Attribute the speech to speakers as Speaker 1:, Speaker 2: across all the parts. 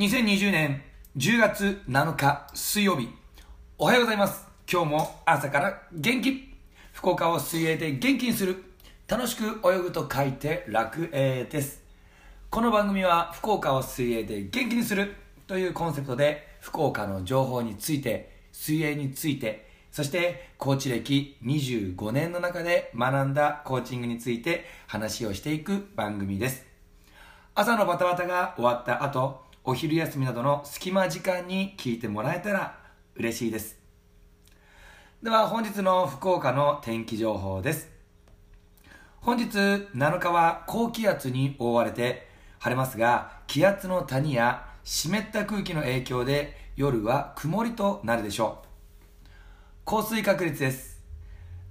Speaker 1: 2020年10月7日水曜日。おはようございます。今日も朝から元気。福岡を水泳で元気にする。楽しく泳ぐと書いて楽泳です。この番組は福岡を水泳で元気にする。というコンセプトで福岡の情報について水泳についてそしてコーチ歴25年の中で学んだコーチングについて話をしていく番組です。朝のバタバタが終わった後お昼休みなどの隙間時間に聞いてもらえたら嬉しいです。では本日の福岡の天気情報です。本日7日は高気圧に覆われて晴れますが気圧の谷や湿った空気の影響で夜は曇りとなるでしょう。降水確率です。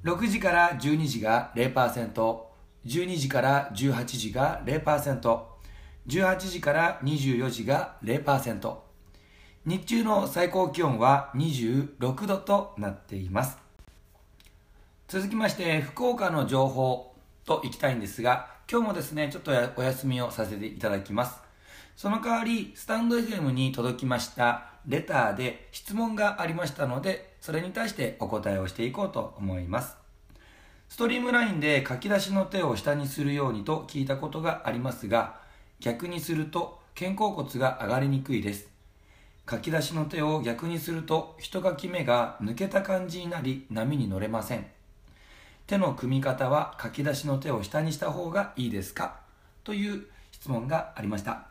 Speaker 1: 6時から12時が 0%12 時から18時が0% 18時から24時が0%日中の最高気温は26度となっています。続きまして福岡の情報といきたいんですが今日もですねちょっとお休みをさせていただきます。その代わりスタンド FM に届きましたレターで質問がありましたのでそれに対してお答えをしていこうと思います。ストリームラインで書き出しの手を下にするようにと聞いたことがありますが逆にすると肩甲骨が上がりにくいです。書き出しの手を逆にすると一書き目が抜けた感じになり波に乗れません。手の組み方は書き出しの手を下にした方がいいですか？という質問がありました。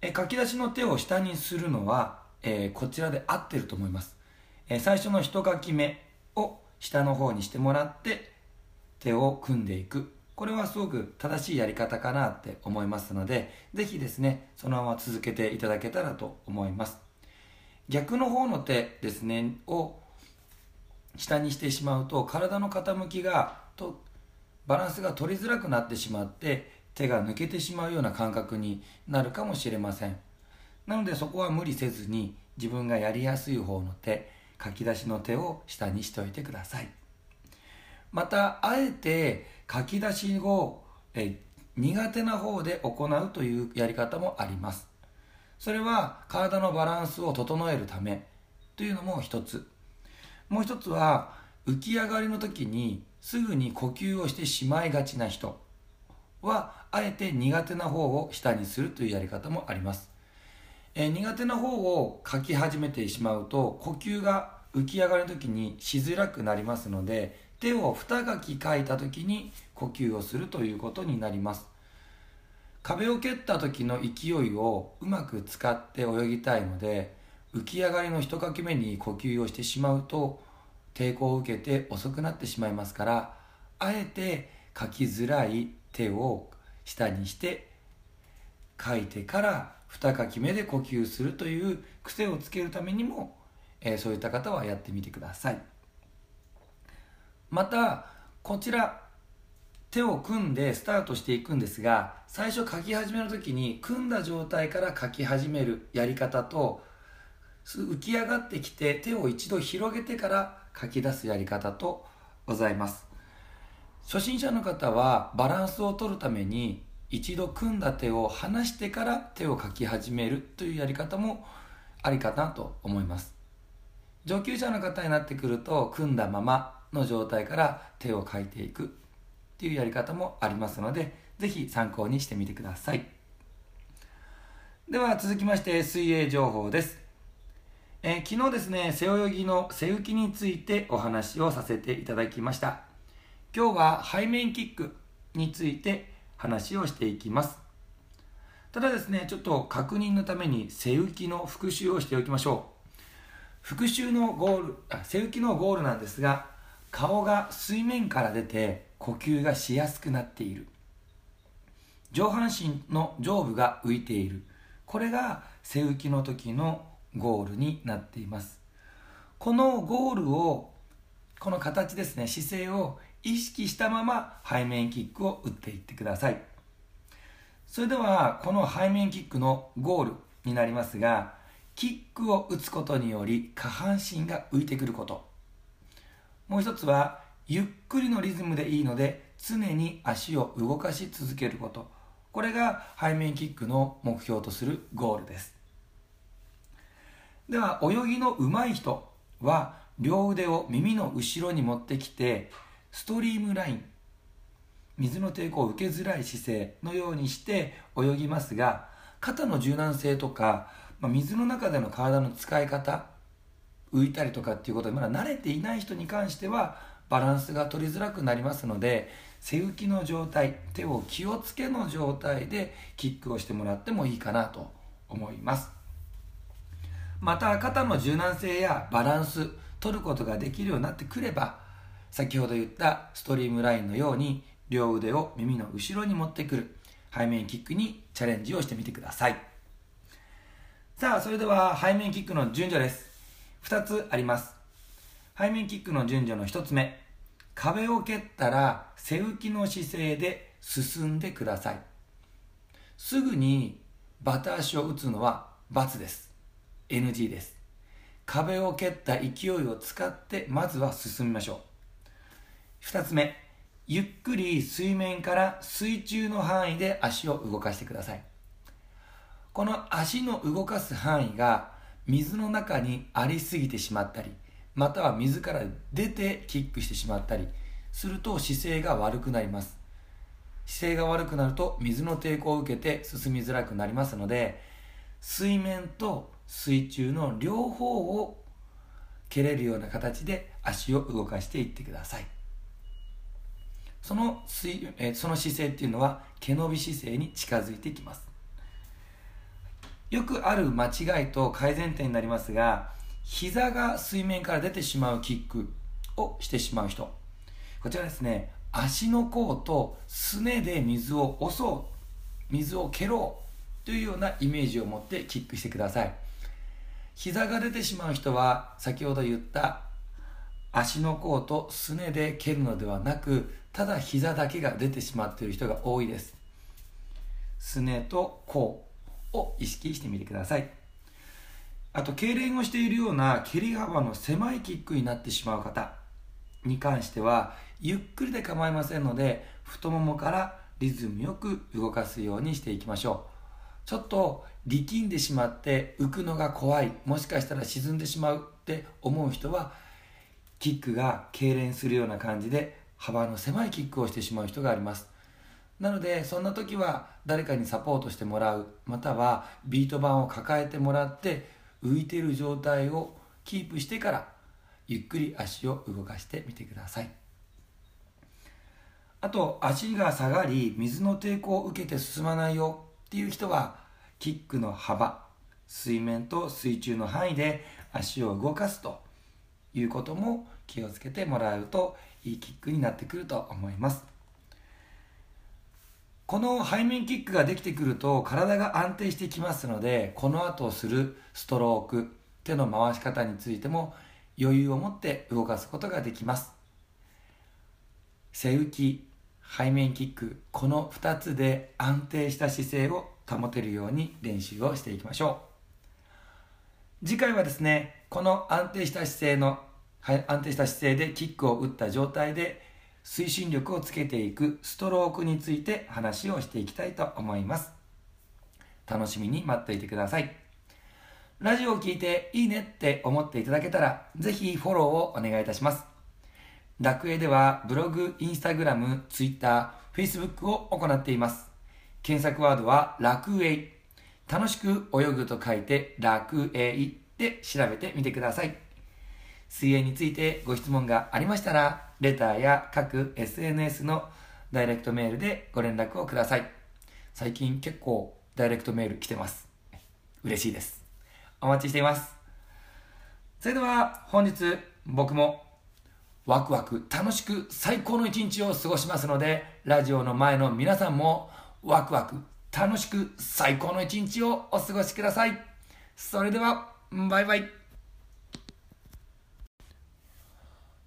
Speaker 1: え書き出しの手を下にするのは、えー、こちらで合ってると思います、え、最初の一書き目を下の方にしてもらって手を組んでいく。これはすごく正しいやり方かなって思いますので、ぜひですね、そのまま続けていただけたらと思います。逆の方の手ですね、を下にしてしまうと、体の傾きが、とバランスが取りづらくなってしまって、手が抜けてしまうような感覚になるかもしれません。なのでそこは無理せずに、自分がやりやすい方の手、書き出しの手を下にしておいてください。また、あえて書き出しをえ苦手な方で行うというやり方もあります。それは体のバランスを整えるためというのも一つ。もう一つは浮き上がりの時にすぐに呼吸をしてしまいがちな人はあえて苦手な方を下にするというやり方もあります、え苦手な方を書き始めてしまうと呼吸が浮き上がりの時にしづらくなりますので手を二書き書いた時に呼吸をするということになります壁を蹴った時の勢いをうまく使って泳ぎたいので浮き上がりの一書き目に呼吸をしてしまうと抵抗を受けて遅くなってしまいますからあえて書きづらい手を下にして書いてから二書き目で呼吸するという癖をつけるためにも、えー、そういった方はやってみてください。またこちら手を組んでスタートしていくんですが最初書き始めの時に組んだ状態から書き始めるやり方と浮き上がってきて手を一度広げてから書き出すやり方とございます。初心者の方はバランスを取るために一度組んだ手を離してから手を書き始めるというやり方もありかなと思います。上級者の方になってくると組んだままの状態から手を書いていくっていうやり方もありますので是非参考にしてみてください。では続きまして水泳情報です、えー、昨日ですね背泳ぎの背浮きについてお話をさせていただきました。今日は背面キックについて話をしていきます。ただですねちょっと確認のために背浮きの復習をしておきましょう。復習のゴール背浮きのゴールなんですが顔が水面から出て呼吸がしやすくなっている。上半身の上部が浮いている。これが背浮きの時のゴールになっています。このゴールをこの形ですね姿勢を意識したまま背面キックを打っていってください。それではこの背面キックのゴールになりますがキックを打つことにより下半身が浮いてくること。もう一つはゆっくりのリズムでいいので常に足を動かし続けること。これが背面キックの目標とするゴールです。では泳ぎの上手い人は両腕を耳の後ろに持ってきてストリームライン水の抵抗を受けづらい姿勢のようにして泳ぎますが肩の柔軟性とか、まあ、水の中での体の使い方浮いたりとかっていうことにまだ慣れていない人に関してはバランスが取りづらくなりますので背浮きの状態手を気をつけの状態でキックをしてもらってもいいかなと思います。また肩の柔軟性やバランス取ることができるようになってくれば先ほど言ったストリームラインのように両腕を耳の後ろに持ってくる背面キックにチャレンジをしてみてください。さあそれでは背面キックの順序です。2つあります。背面キックの順序の1つ目。壁を蹴ったら背浮きの姿勢で進んでください。すぐにバタ足を打つのは×です。NG です。壁を蹴った勢いを使ってまずは進みましょう。2つ目。ゆっくり水面から水中の範囲で足を動かしてください。この足の動かす範囲が水の中にありすぎてしまったりまたは水から出てキックしてしまったりすると姿勢が悪くなります。姿勢が悪くなると水の抵抗を受けて進みづらくなりますので水面と水中の両方を蹴れるような形で足を動かしていってください。その水えその姿勢っていうのは毛伸び姿勢に近づいてきます。よくある間違いと改善点になりますが膝が水面から出てしまうキックをしてしまう人。こちらですね。足の甲とすねで水を押そう水を蹴ろうというようなイメージを持ってキックしてください。膝が出てしまう人は先ほど言った足の甲とすねで蹴るのではなくただ膝だけが出てしまっている人が多いです。すねと甲。を意識してみてください。あと痙攣をしているような蹴り幅の狭いキックになってしまう方に関してはゆっくりで構いませんので太ももからリズムよく動かすようにしていきましょう。ちょっと力んでしまって浮くのが怖いもしかしたら沈んでしまうって思う人はキックが痙攣するような感じで幅の狭いキックをしてしまう人があります。なのでそんな時は誰かにサポートしてもらう。またはビート板を抱えてもらって浮いている状態をキープしてからゆっくり足を動かしてみてください。あと足が下がり水の抵抗を受けて進まないよっていう人はキックの幅水面と水中の範囲で足を動かすということも気をつけてもらうといいキックになってくると思います。この背面キックができてくると体が安定してきますのでこの後するストローク手の回し方についても余裕を持って動かすことができます。背浮き背面キックこの2つで安定した姿勢を保てるように練習をしていきましょう。次回はですねこの安定した姿勢の安定した姿勢でキックを打った状態で推進力をつけていくストロークについて話をしていきたいと思います。楽しみに待っていてください。ラジオを聴いていいねって思っていただけたらぜひフォローをお願いいたします。楽園ではブログ、インスタグラム、ツイッター、フェイスブックを行っています。検索ワードは楽園楽しく泳ぐと書いて楽園で調べてみてください。水泳についてご質問がありましたらレターや各 SNS のダイレクトメールでご連絡をください。最近結構ダイレクトメール来てます。嬉しいです。お待ちしています。それでは本日僕もワクワク楽しく最高の一日を過ごしますので、ラジオの前の皆さんもワクワク楽しく最高の一日をお過ごしください。それでは、バイバイ。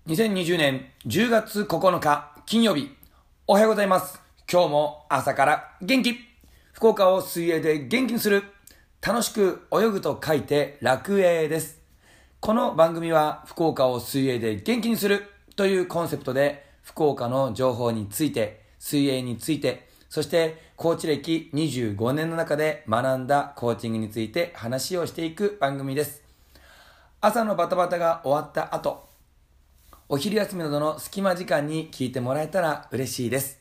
Speaker 1: 2020年10月9日金曜日、おはようございます。今日も朝から元気福岡を水泳で元気にする楽しく泳ぐと書いて楽泳です。この番組は福岡を水泳で元気にするというコンセプトで福岡の情報について、水泳について、そしてコーチ歴25年の中で学んだコーチングについて話をしていく番組です。朝のバタバタが終わった後、お昼休みなどの隙間時間に聞いてもらえたら嬉しいです。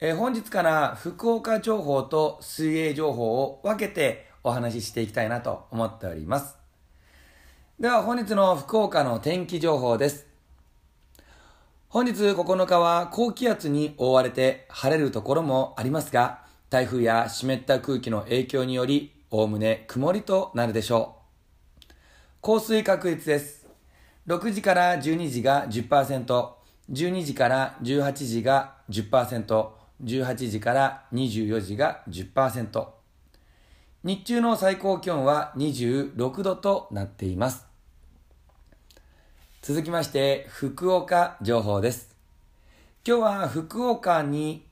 Speaker 1: えー、本日から福岡情報と水泳情報を分けてお話ししていきたいなと思っております。では本日の福岡の天気情報です。本日9日は高気圧に覆われて晴れるところもありますが、台風や湿った空気の影響により、おおむね曇りとなるでしょう。降水確率です。6時から12時が10%、12時から18時が10%、18時から24時が10%。日中の最高気温は26度となっています。続きまして、福岡情報です。今日は福岡に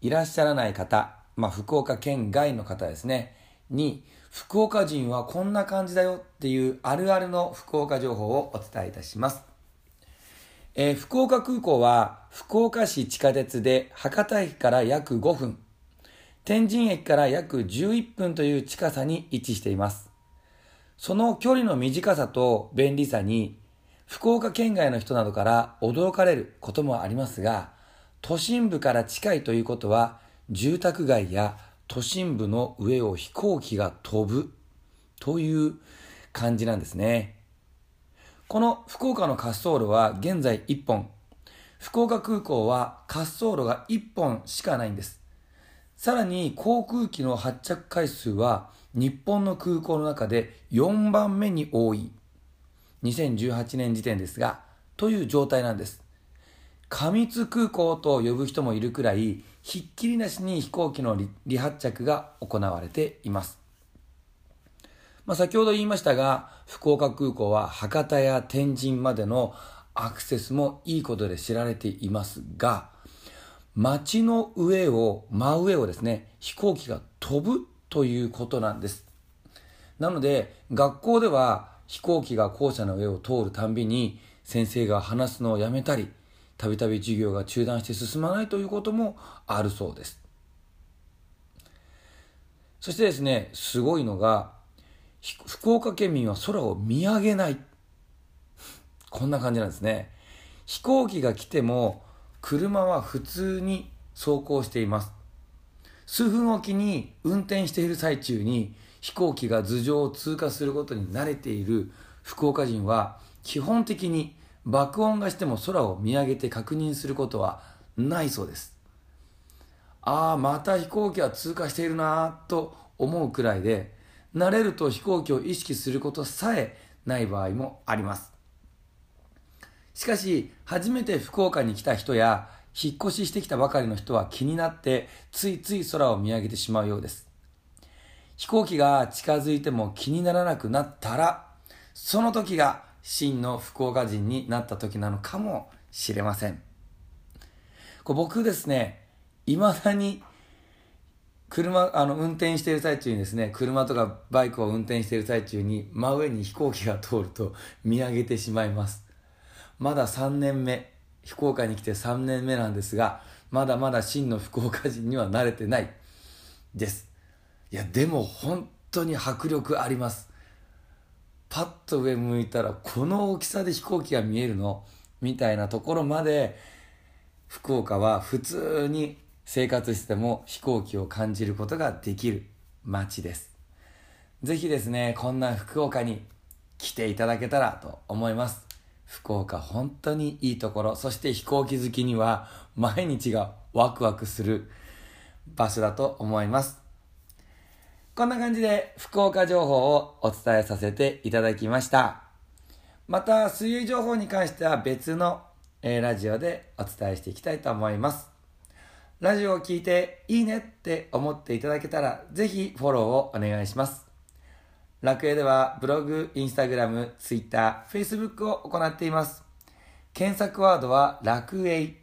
Speaker 1: いらっしゃらない方、まあ、福岡県外の方ですね、に、福岡人はこんな感じだよっていうあるあるの福岡情報をお伝えいたします。えー、福岡空港は福岡市地下鉄で博多駅から約5分、天神駅から約11分という近さに位置しています。その距離の短さと便利さに福岡県外の人などから驚かれることもありますが、都心部から近いということは、住宅街や都心部の上を飛行機が飛ぶという感じなんですね。この福岡の滑走路は現在1本。福岡空港は滑走路が1本しかないんです。さらに航空機の発着回数は日本の空港の中で4番目に多い2018年時点ですが、という状態なんです。過密空港と呼ぶ人もいるくらい、ひっきりなしに飛行機の離発着が行われています。まあ、先ほど言いましたが、福岡空港は博多や天神までのアクセスもいいことで知られていますが、街の上を、真上をですね、飛行機が飛ぶということなんです。なので、学校では飛行機が校舎の上を通るたんびに先生が話すのをやめたり、たびたび授業が中断して進まないということもあるそうです。そしてですね、すごいのが、福岡県民は空を見上げない。こんな感じなんですね。飛行機が来ても、車は普通に走行しています。数分おきに運転している最中に飛行機が頭上を通過することに慣れている福岡人は基本的に爆音がしても空を見上げて確認することはないそうです。ああ、また飛行機は通過しているなと思うくらいで、慣れると飛行機を意識することさえない場合もあります。しかし、初めて福岡に来た人や、引っ越ししてきたばかりの人は気になって、ついつい空を見上げてしまうようです。飛行機が近づいても気にならなくなったら、その時が真の福岡人になった時なのかもしれません。こう僕ですね、未だに車、あの、運転している最中にですね、車とかバイクを運転している最中に真上に飛行機が通ると見上げてしまいます。まだ3年目、福岡に来て3年目なんですが、まだまだ真の福岡人には慣れてないです。いや、でも本当に迫力あります。パッと上向いたら、この大きさで飛行機が見えるの？みたいなところまで、福岡は普通に生活しても飛行機を感じることができる街です。ぜひですね、こんな福岡に来ていただけたらと思います。福岡本当にいいところ、そして飛行機好きには毎日がワクワクする場所だと思います。こんな感じで福岡情報をお伝えさせていただきました。また、水泳情報に関しては別の、ラジオでお伝えしていきたいと思います。ラジオを聴いていいねって思っていただけたら、ぜひフォローをお願いします。楽園ではブログ、インスタグラム、ツイッター、フェイスブックを行っています。検索ワードは楽園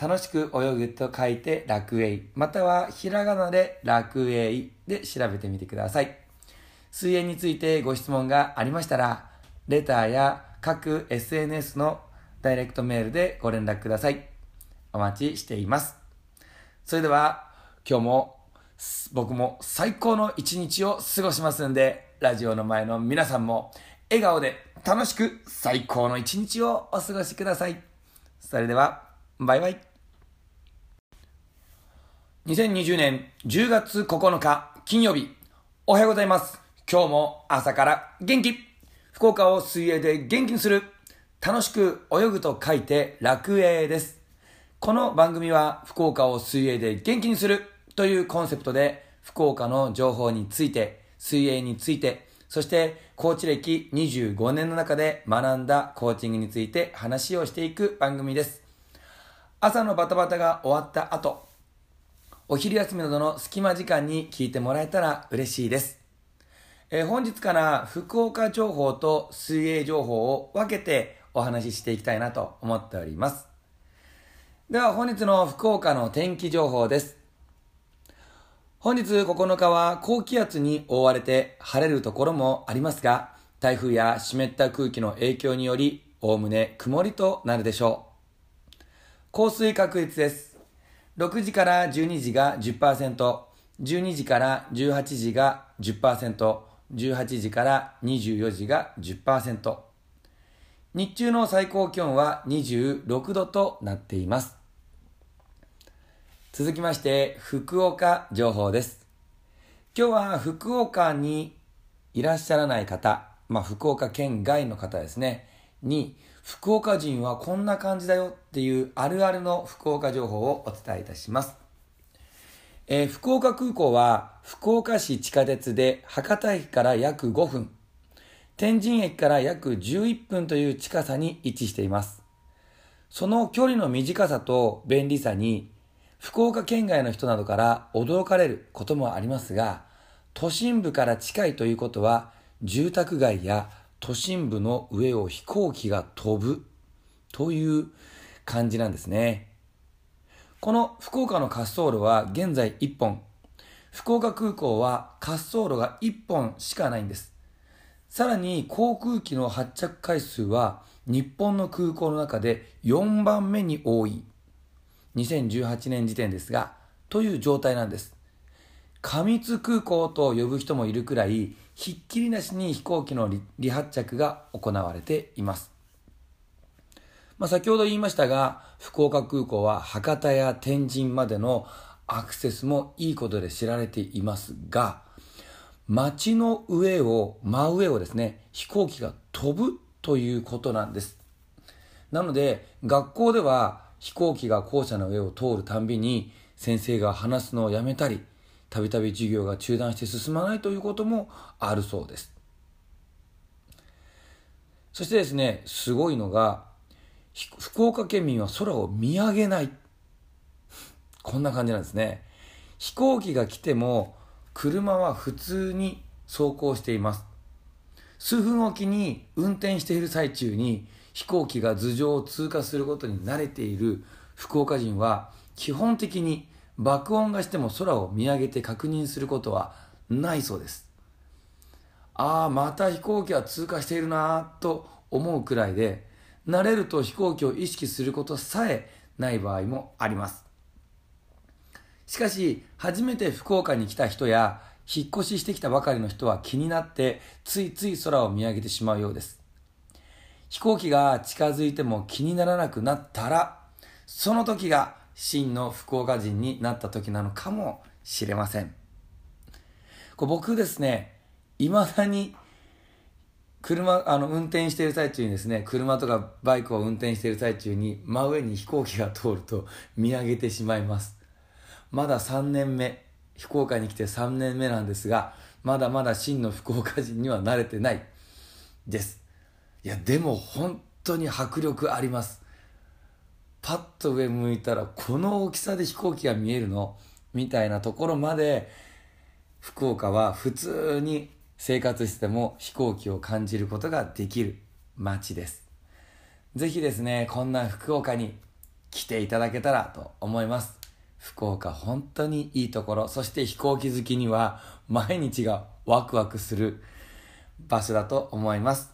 Speaker 1: 楽しく泳ぐと書いて楽栄。またはひらがなで楽栄で調べてみてください。水泳についてご質問がありましたら、レターや各 SNS のダイレクトメールでご連絡ください。お待ちしています。それでは今日も僕も最高の一日を過ごしますんで、ラジオの前の皆さんも笑顔で楽しく最高の一日をお過ごしください。それでは、バイバイ。2020年10月9日金曜日、おはようございます。今日も朝から元気福岡を水泳で元気にする楽しく泳ぐと書いて楽泳です。この番組は福岡を水泳で元気にするというコンセプトで福岡の情報について、水泳について、そしてコーチ歴25年の中で学んだコーチングについて話をしていく番組です。朝のバタバタが終わった後、お昼休みなどの隙間時間に聞いてもらえたら嬉しいです。えー、本日から福岡情報と水泳情報を分けてお話ししていきたいなと思っております。では本日の福岡の天気情報です。本日9日は高気圧に覆われて晴れるところもありますが、台風や湿った空気の影響により、おおむね曇りとなるでしょう。降水確率です。6時から12時が10%、12時から18時が10%、18時から24時が10%。日中の最高気温は26度となっています。続きまして、福岡情報です。今日は福岡にいらっしゃらない方、まあ、福岡県外の方ですね、に、福岡人はこんな感じだよっていうあるあるの福岡情報をお伝えいたします。えー、福岡空港は福岡市地下鉄で博多駅から約5分、天神駅から約11分という近さに位置しています。その距離の短さと便利さに福岡県外の人などから驚かれることもありますが、都心部から近いということは、住宅街や都心部の上を飛行機が飛ぶという感じなんですね。この福岡の滑走路は現在1本。福岡空港は滑走路が1本しかないんです。さらに航空機の発着回数は日本の空港の中で4番目に多い2018年時点ですが、という状態なんです。過密空港と呼ぶ人もいるくらい、ひっきりなしに飛行機の離発着が行われています。まあ、先ほど言いましたが、福岡空港は博多や天神までのアクセスもいいことで知られていますが、街の上を、真上をですね、飛行機が飛ぶということなんです。なので、学校では飛行機が校舎の上を通るたんびに先生が話すのをやめたり、たびたび授業が中断して進まないということもあるそうです。そしてですね、すごいのが、福岡県民は空を見上げない。こんな感じなんですね。飛行機が来ても、車は普通に走行しています。数分おきに運転している最中に飛行機が頭上を通過することに慣れている福岡人は基本的に爆音がしても空を見上げて確認することはないそうです。ああまた飛行機は通過しているなと思うくらいで慣れると飛行機を意識することさえない場合もあります。しかし初めて福岡に来た人や引っ越ししてきたばかりの人は気になってついつい空を見上げてしまうようです。飛行機が近づいても気にならなくなったら、その時が真の福岡人になった時なのかもしれません。こ僕ですね、未だに車、あの、運転している最中にですね、車とかバイクを運転している最中に真上に飛行機が通ると見上げてしまいます。まだ3年目、福岡に来て3年目なんですが、まだまだ真の福岡人には慣れてないです。いやでも本当に迫力ありますパッと上向いたらこの大きさで飛行機が見えるの？みたいなところまで福岡は普通に生活しても飛行機を感じることができる街です。ぜひですねこんな福岡に来ていただけたらと思います。福岡本当にいいところ。そして飛行機好きには毎日がワクワクする場所だと思います。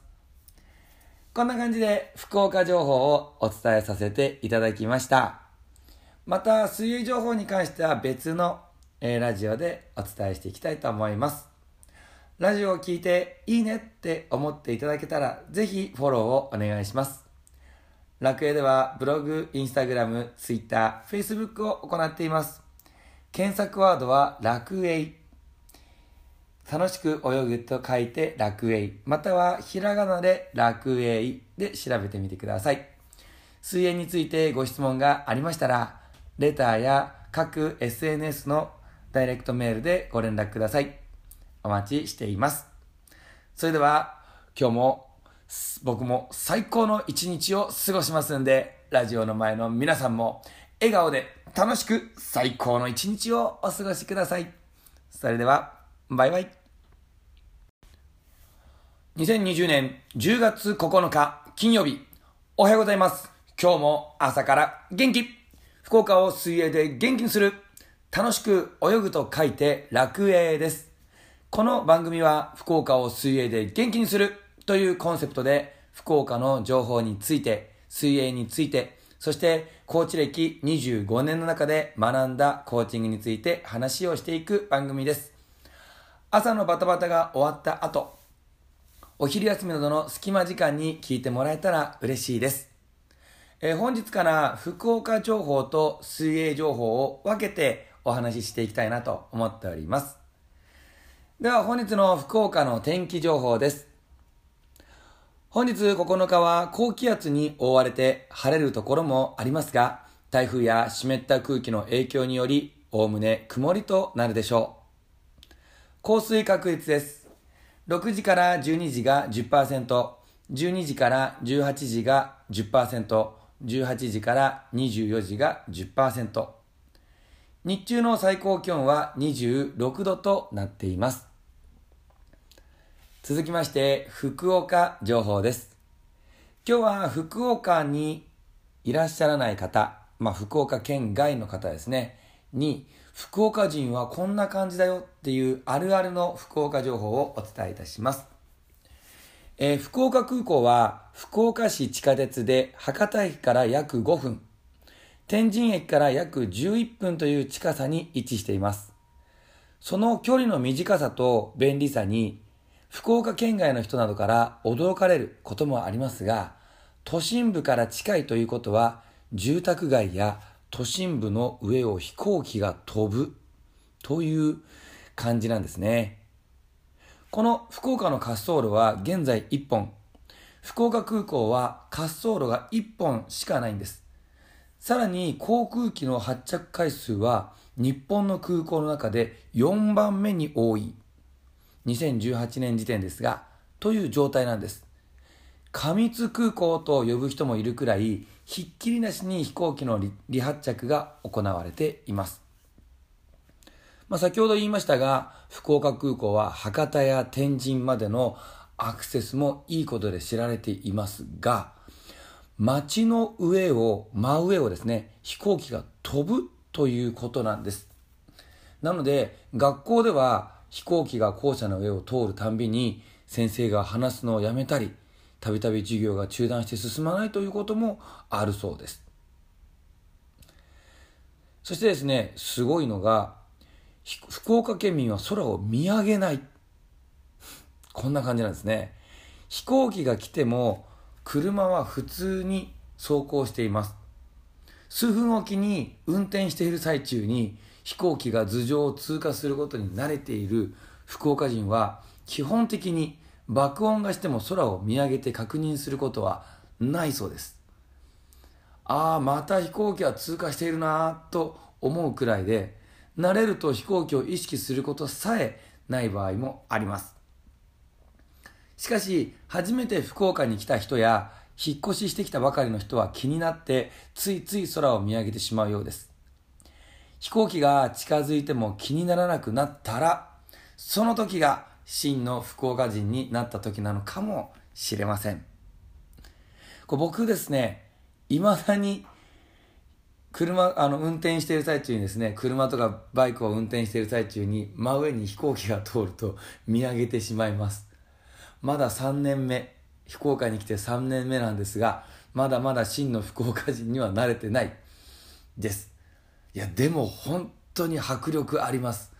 Speaker 1: こんな感じで福岡情報をお伝えさせていただきました。また水泳情報に関しては別の、え、ラジオでお伝えしていきたいと思います。ラジオを聞いていいねって思っていただけたらぜひフォローをお願いします。楽園ではブログ、インスタグラム、ツイッター、フェイスブックを行っています。検索ワードは楽園楽しく泳ぐと書いて楽園またはひらがなで楽園で調べてみてください水泳についてご質問がありましたらレターや各 SNS のダイレクトメールでご連絡くださいお待ちしています。それでは、今日も僕も最高の一日を過ごしますんで、ラジオの前の皆さんも笑顔で楽しく最高の一日をお過ごしください。それでは、バイバイ。2020年10月9日金曜日、おはようございます。今日も朝から元気福岡を水泳で元気にする楽しく泳ぐと書いて楽泳です。この番組は福岡を水泳で元気にするというコンセプトで福岡の情報について、水泳について、そしてコーチ歴25年の中で学んだコーチングについて話をしていく番組です。朝のバタバタが終わった後、お昼休みなどの隙間時間に聞いてもらえたら嬉しいです。えー、本日から福岡情報と水泳情報を分けてお話ししていきたいなと思っております。では本日の福岡の天気情報です。本日9日は高気圧に覆われて晴れるところもありますが、台風や湿った空気の影響により、おおむね曇りとなるでしょう。降水確率です。6時から12時が10%、12時から18時が10%、18時から24時が10%。日中の最高気温は26度となっています。続きまして、福岡情報です。今日は福岡にいらっしゃらない方、まあ福岡県外の方ですね、に、福岡人はこんな感じだよっていうあるあるの福岡情報をお伝えいたします。えー、福岡空港は福岡市地下鉄で博多駅から約5分、天神駅から約11分という近さに位置しています。その距離の短さと便利さに福岡県外の人などから驚かれることもありますが、都心部から近いということは、住宅街や都心部の上を飛行機が飛ぶという感じなんですね。この福岡の滑走路は現在1本。福岡空港は滑走路が1本しかないんです。さらに航空機の発着回数は日本の空港の中で4番目に多い2018年時点ですが、という状態なんです。過密空港と呼ぶ人もいるくらい、ひっきりなしに飛行機の離発着が行われています。まあ、先ほど言いましたが、福岡空港は博多や天神までのアクセスもいいことで知られていますが、街の上を、真上をですね、飛行機が飛ぶということなんです。なので、学校では飛行機が校舎の上を通るたんびに、先生が話すのをやめたり、たびたび授業が中断して進まないということもあるそうです。そしてですね、すごいのが、福岡県民は空を見上げない。こんな感じなんですね。飛行機が来ても、車は普通に走行しています。数分おきに運転している最中に飛行機が頭上を通過することに慣れている福岡人は基本的に爆音がしても空を見上げて確認することはないそうです。ああ、また飛行機は通過しているなと思うくらいで、慣れると飛行機を意識することさえない場合もあります。しかし、初めて福岡に来た人や、引っ越ししてきたばかりの人は気になって、ついつい空を見上げてしまうようです。飛行機が近づいても気にならなくなったら、その時が真の福岡人になった時なのかもしれません。こう僕ですね、未だに車、あの、運転している最中にですね、車とかバイクを運転している最中に真上に飛行機が通ると見上げてしまいます。まだ3年目、福岡に来て3年目なんですが、まだまだ真の福岡人には慣れてないです。いやでも本当に迫力あります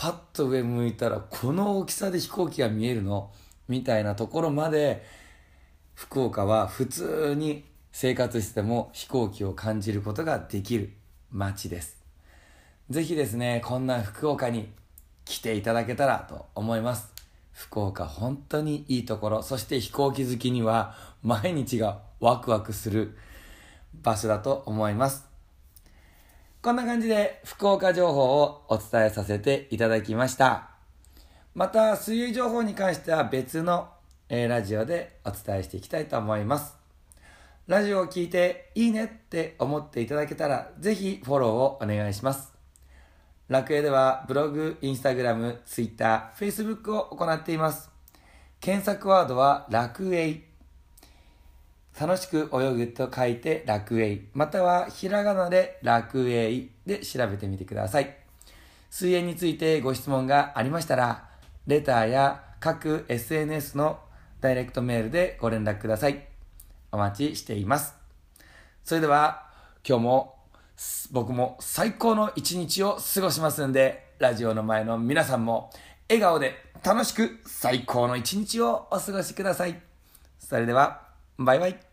Speaker 1: パッと上向いたらこの大きさで飛行機が見えるの？みたいなところまで福岡は普通に生活しても飛行機を感じることができる街です。ぜひですねこんな福岡に来ていただけたらと思います。福岡本当にいいところ。そして飛行機好きには毎日がワクワクする場所だと思います。こんな感じで福岡情報をお伝えさせていただきましたまた水泳情報に関しては別の、え、ラジオでお伝えしていきたいと思いますラジオを聴いていいねって思っていただけたらぜひフォローをお願いします楽園ではブログ、インスタグラム、ツイッター、フェイスブックを行っています。検索ワードは楽園。楽しく泳ぐと書いて楽園。またはひらがなで楽園で調べてみてください。水泳についてご質問がありましたら、レターや各 SNS のダイレクトメールでご連絡ください。お待ちしています。それでは今日も僕も最高の一日を過ごしますんで、ラジオの前の皆さんも笑顔で楽しく最高の一日をお過ごしください。それでは、バイバイ。